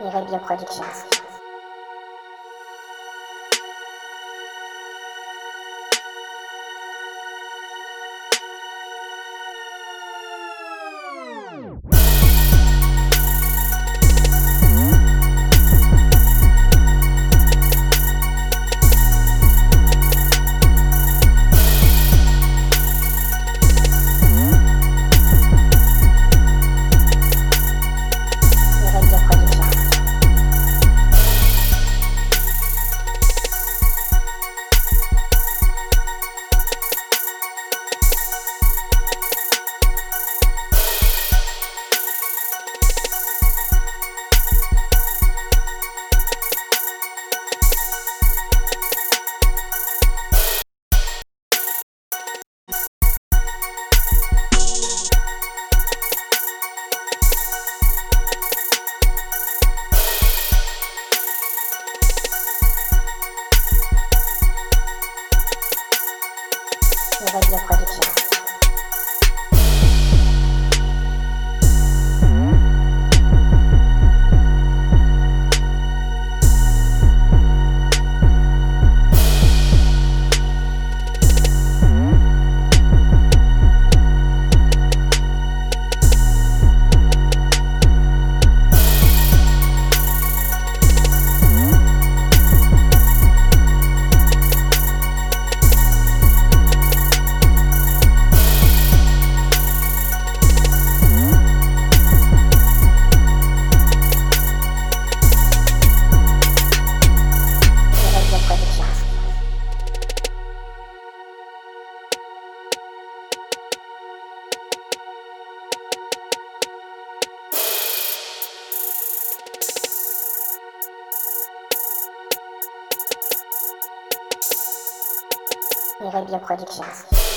Mireille Productions. Mireille Productions. Mireille Productions.